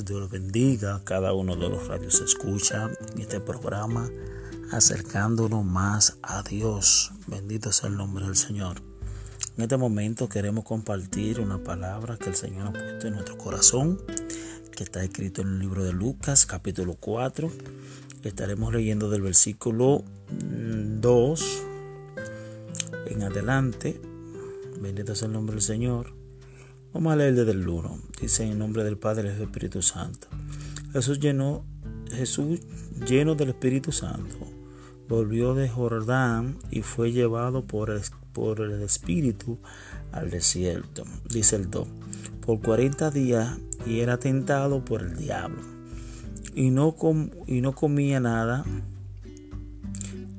Dios bendiga a cada uno de los radios escucha en este programa acercándonos más a Dios. Bendito sea el nombre del Señor. En este momento queremos compartir una palabra que el Señor ha puesto en nuestro corazón, que está escrito en el libro de Lucas, capítulo 4. Estaremos leyendo del versículo 2 en adelante. Bendito sea el nombre del Señor. Vamos a leer desde el 1. Dice en nombre del Padre y del Espíritu Santo. Jesús Jesús lleno del Espíritu Santo, volvió de Jordán y fue llevado por el, por el Espíritu al desierto. Dice el 2. Por 40 días y era tentado por el diablo. Y no, y no comía nada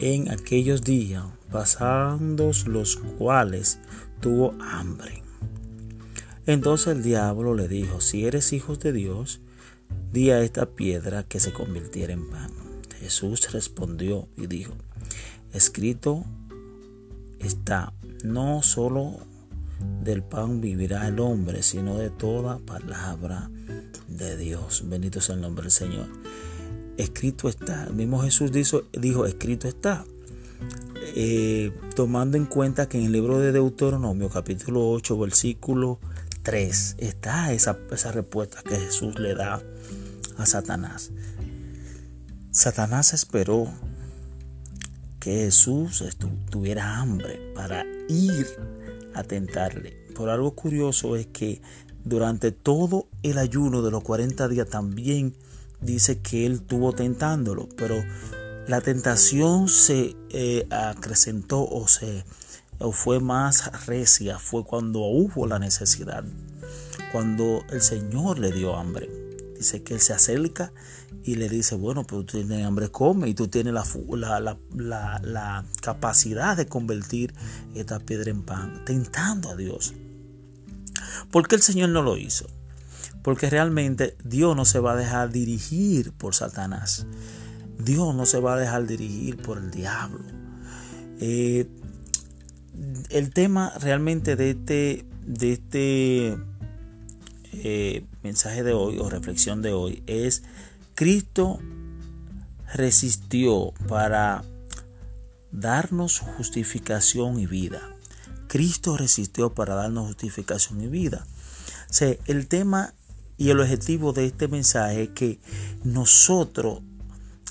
en aquellos días, pasando los cuales tuvo hambre. Entonces el diablo le dijo, si eres hijo de Dios, di a esta piedra que se convirtiera en pan. Jesús respondió y dijo, escrito está, no solo del pan vivirá el hombre, sino de toda palabra de Dios. Bendito sea el nombre del Señor. Escrito está. El mismo Jesús dijo, dijo escrito está. Eh, tomando en cuenta que en el libro de Deuteronomio capítulo 8 versículo 3 está esa, esa respuesta que Jesús le da a Satanás. Satanás esperó que Jesús tuviera hambre para ir a tentarle. Por algo curioso es que durante todo el ayuno de los 40 días también dice que él tuvo tentándolo, pero la tentación se eh, acrecentó o se fue más recia fue cuando hubo la necesidad, cuando el Señor le dio hambre. Dice que Él se acerca y le dice, bueno, pero tú tienes hambre, come y tú tienes la, la, la capacidad de convertir esta piedra en pan, tentando a Dios. ¿Por qué el Señor no lo hizo? Porque realmente Dios no se va a dejar dirigir por Satanás. Dios no se va a dejar dirigir por el diablo. Eh, el tema realmente de este, de este eh, mensaje de hoy o reflexión de hoy es Cristo resistió para darnos justificación y vida. Cristo resistió para darnos justificación y vida. El tema y el objetivo de este mensaje es que nosotros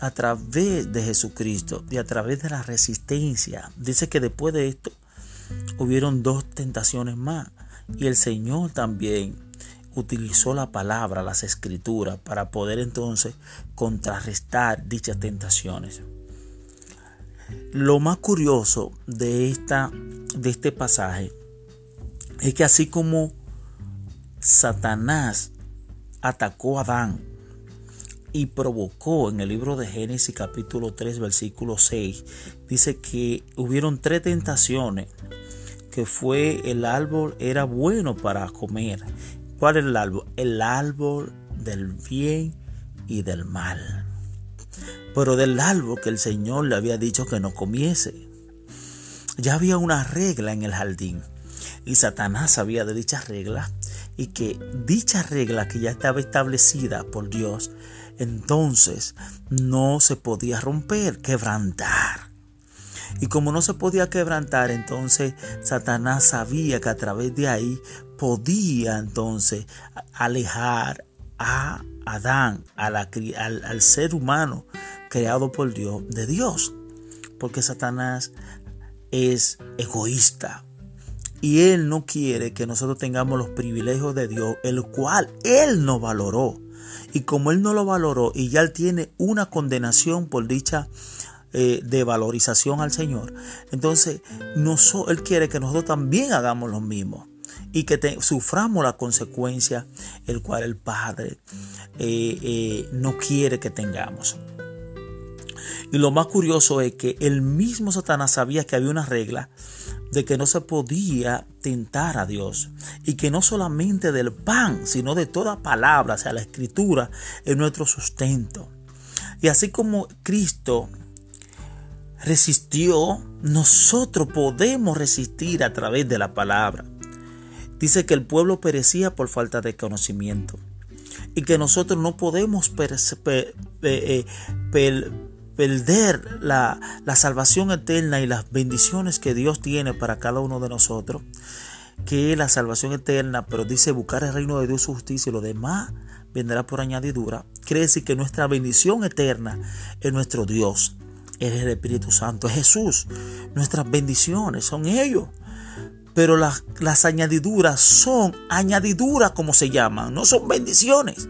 a través de Jesucristo y a través de la resistencia, dice que después de esto hubieron dos tentaciones más. Y el Señor también utilizó la palabra, las escrituras, para poder entonces contrarrestar dichas tentaciones. Lo más curioso de, esta, de este pasaje es que así como Satanás atacó a Adán y provocó en el libro de Génesis capítulo 3 versículo 6, dice que hubieron tres tentaciones que fue el árbol era bueno para comer. ¿Cuál es el árbol? El árbol del bien y del mal. Pero del árbol que el Señor le había dicho que no comiese. Ya había una regla en el jardín y Satanás sabía de dicha regla y que dicha regla que ya estaba establecida por Dios, entonces no se podía romper, quebrantar. Y como no se podía quebrantar, entonces Satanás sabía que a través de ahí podía entonces alejar a Adán, al, ser humano creado por Dios, de Dios. Porque Satanás es egoísta, y Él no quiere que nosotros tengamos los privilegios de Dios, el cual Él no valoró. Y como Él no lo valoró y ya Él tiene una condenación por dicha eh, de valorización al Señor. Entonces, Él quiere que nosotros también hagamos lo mismo y que suframos la consecuencia, el cual el Padre eh, eh, no quiere que tengamos. Y lo más curioso es que el mismo Satanás sabía que había una regla de que no se podía tentar a Dios y que no solamente del pan, sino de toda palabra, o sea, la escritura es nuestro sustento. Y así como Cristo resistió, nosotros podemos resistir a través de la palabra. Dice que el pueblo perecía por falta de conocimiento. y que nosotros no podemos eh, perder la, salvación eterna y las bendiciones que Dios tiene para cada uno de nosotros, que la salvación eterna, pero dice buscar el reino de Dios, su justicia y lo demás vendrá por añadidura, quiere decir que nuestra bendición eterna es nuestro Dios, es el Espíritu Santo, es Jesús. Nuestras bendiciones son ellos. Pero las, las añadiduras son añadiduras como se llaman, no son bendiciones.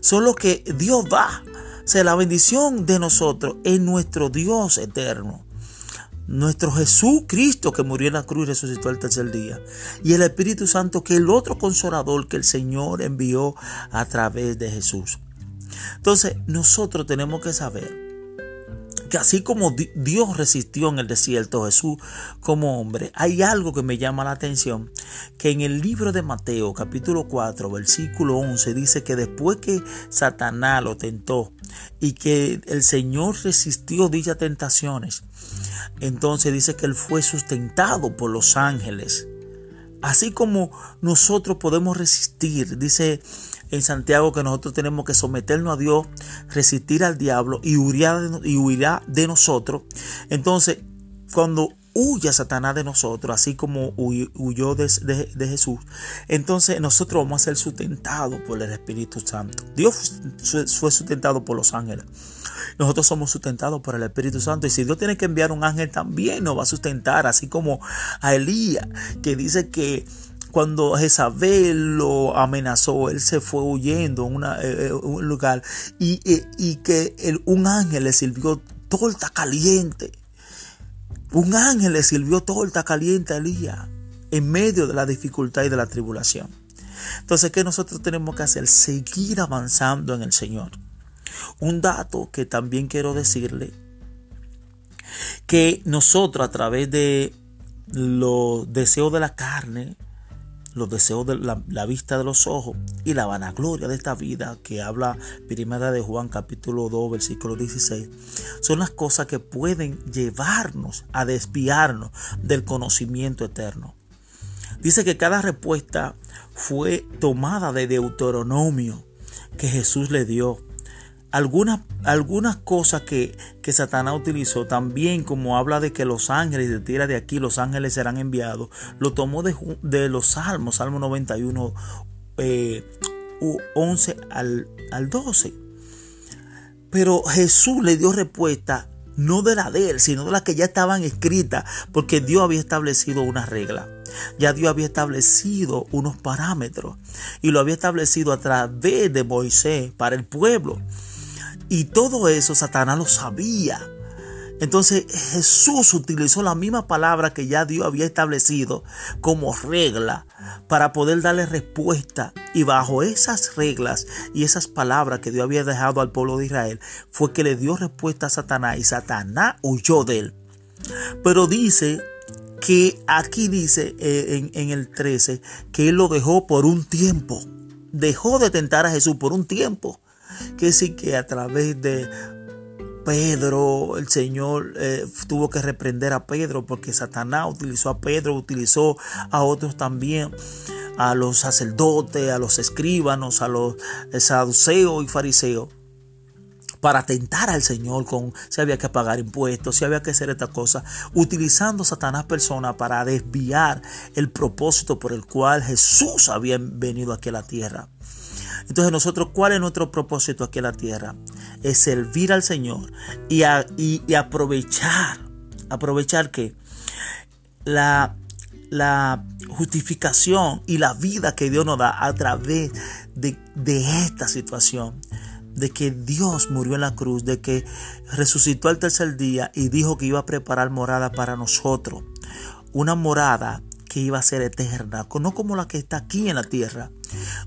Son lo que Dios da. O sea, la bendición de nosotros es nuestro Dios eterno nuestro Jesucristo que murió en la cruz y resucitó el tercer día. Y el Espíritu Santo que el otro consolador que el Señor envió a través de Jesús. Entonces nosotros tenemos que saber que así como Dios resistió en el desierto Jesús como hombre, hay algo que me llama la atención, que en el libro de Mateo capítulo 4 versículo 11 dice que después que Satanás lo tentó y que el Señor resistió dichas tentaciones, entonces dice que Él fue sustentado por los ángeles. Así como nosotros podemos resistir, dice en Santiago que nosotros tenemos que someternos a Dios, resistir al diablo y huirá de, y huirá de nosotros. Entonces, cuando huya Satanás de nosotros, así como huyó de, Jesús, entonces nosotros vamos a ser sustentados por el Espíritu Santo. Dios fue sustentado por los ángeles. Nosotros somos sustentados por el Espíritu Santo. Y si Dios tiene que enviar un ángel, también nos va a sustentar, así como a Elías, que dice que cuando Jezabel lo amenazó, él se fue huyendo a eh, eh, un lugar y, eh, y que un ángel le sirvió torta caliente. Un ángel le sirvió torta caliente a Elías en medio de la dificultad y de la tribulación. Entonces, ¿qué nosotros tenemos que hacer? Seguir avanzando en el Señor. Un dato que también quiero decirle, que nosotros a través de los deseos de la carne, los deseos de la, vista de los ojos y la vanagloria de esta vida que habla primera de Juan capítulo 2 versículo 16 son las cosas que pueden llevarnos a desviarnos del conocimiento eterno. Dice que cada respuesta fue tomada de Deuteronomio que Jesús le dio algunas, algunas cosas que, que, Satanás utilizó también, como habla de que los ángeles, de tierra de aquí, los ángeles serán enviados, lo tomó de, de los salmos, Salmo 91, 11 eh, al, al 12. Pero Jesús le dio respuesta no de la de él, sino de las que ya estaban escritas, porque Dios había establecido una regla. Ya Dios había establecido unos parámetros y lo había establecido a través de Moisés para el pueblo. Y todo eso Satanás lo sabía. Entonces Jesús utilizó la misma palabra que ya Dios había establecido como regla para poder darle respuesta. Y bajo esas reglas y esas palabras que Dios había dejado al pueblo de Israel fue que le dio respuesta a Satanás y Satanás huyó de él. Pero dice que aquí dice eh, en, en el 13 que él lo dejó por un tiempo. Dejó de tentar a Jesús por un tiempo que sí que a través de Pedro, el Señor eh, tuvo que reprender a Pedro porque Satanás utilizó a Pedro, utilizó a otros también, a los sacerdotes, a los escribanos, a los saduceos y fariseos para tentar al Señor con si había que pagar impuestos, si había que hacer esta cosa, utilizando Satanás persona para desviar el propósito por el cual Jesús había venido aquí a la tierra. Entonces nosotros, ¿cuál es nuestro propósito aquí en la tierra? Es servir al Señor y, aprovechar, aprovechar que la, la justificación y la vida que Dios nos da a través de, de esta situación de que Dios murió en la cruz, de que resucitó al tercer día y dijo que iba a preparar morada para nosotros. Una morada que iba a ser eterna, no como la que está aquí en la tierra.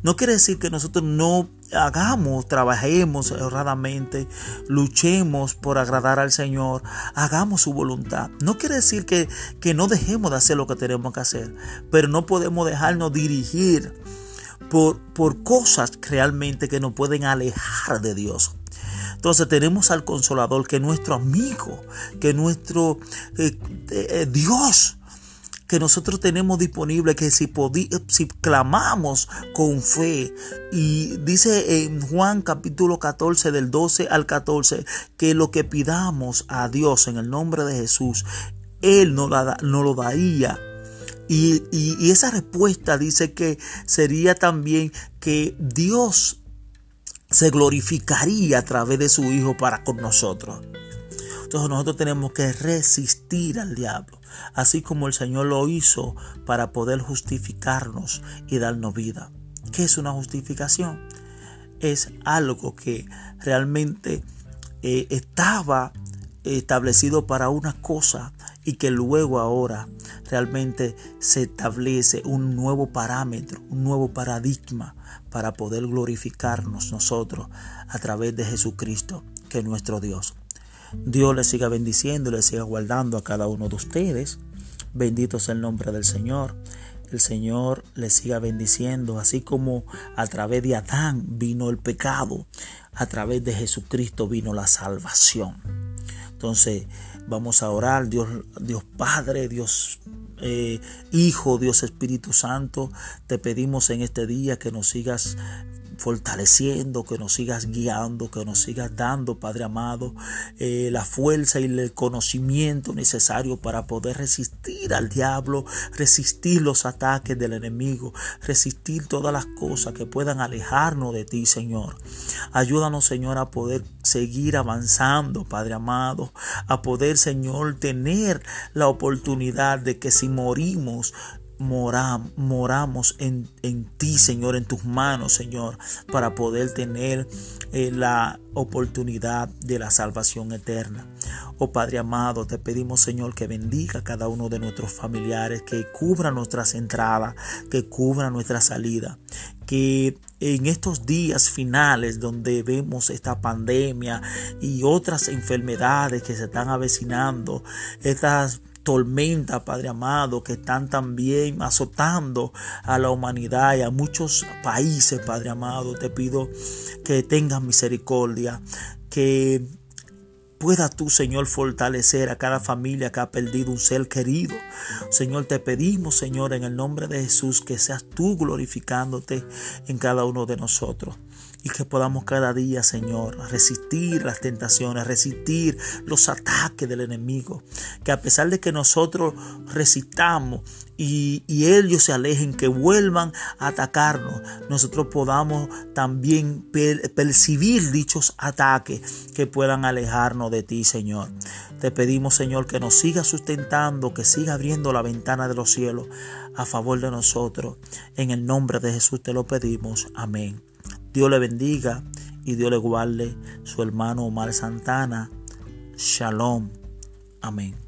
No quiere decir que nosotros no hagamos, trabajemos honradamente, luchemos por agradar al Señor, hagamos su voluntad. No quiere decir que, que no dejemos de hacer lo que tenemos que hacer, pero no podemos dejarnos dirigir por, por cosas realmente que nos pueden alejar de Dios. Entonces tenemos al consolador que es nuestro amigo, que es nuestro eh, eh, Dios que nosotros tenemos disponible, que si, si clamamos con fe, y dice en Juan capítulo 14 del 12 al 14, que lo que pidamos a Dios en el nombre de Jesús, Él nos, lo daría. Y, y esa respuesta dice que sería también que Dios se glorificaría a través de su Hijo para con nosotros. Entonces nosotros tenemos que resistir al diablo, así como el Señor lo hizo para poder justificarnos y darnos vida. ¿Qué es una justificación? Es algo que realmente eh, estaba establecido para una cosa y que luego ahora realmente se establece un nuevo parámetro, un nuevo paradigma para poder glorificarnos nosotros a través de Jesucristo, que es nuestro Dios. Dios les siga bendiciendo y les siga guardando a cada uno de ustedes. Bendito sea el nombre del Señor. El Señor les siga bendiciendo, así como a través de Adán vino el pecado, a través de Jesucristo vino la salvación. Entonces vamos a orar, Dios, Dios Padre, Dios eh, Hijo, Dios Espíritu Santo, te pedimos en este día que nos sigas fortaleciendo, que nos sigas guiando, que nos sigas dando, Padre amado, eh, la fuerza y el conocimiento necesario para poder resistir al diablo, resistir los ataques del enemigo, resistir todas las cosas que puedan alejarnos de ti, Señor. Ayúdanos, Señor, a poder seguir avanzando, Padre amado, a poder, Señor, tener la oportunidad de que si morimos, moramos en, ti, Señor, en tus manos, Señor, para poder tener eh, la oportunidad de la salvación eterna. Oh Padre amado, te pedimos, Señor, que bendiga a cada uno de nuestros familiares, que cubra nuestras entradas, que cubra nuestra salida, que en estos días finales donde vemos esta pandemia y otras enfermedades que se están avecinando, estas tormenta, Padre amado, que están también azotando a la humanidad y a muchos países, Padre amado. Te pido que tengas misericordia, que pueda tú, Señor, fortalecer a cada familia que ha perdido un ser querido. Señor, te pedimos, Señor, en el nombre de Jesús, que seas tú glorificándote en cada uno de nosotros y que podamos cada día, Señor, resistir las tentaciones, resistir los ataques del enemigo. Que a pesar de que nosotros resistamos y, ellos se alejen, que vuelvan a atacarnos, nosotros podamos también percibir dichos ataques que puedan alejarnos de ti, Señor. Te pedimos, Señor, que nos siga sustentando, que siga abriendo la ventana de los cielos a favor de nosotros. En el nombre de Jesús te lo pedimos. Amén. Dios le bendiga y Dios le guarde su hermano Omar Santana. Shalom. Amén.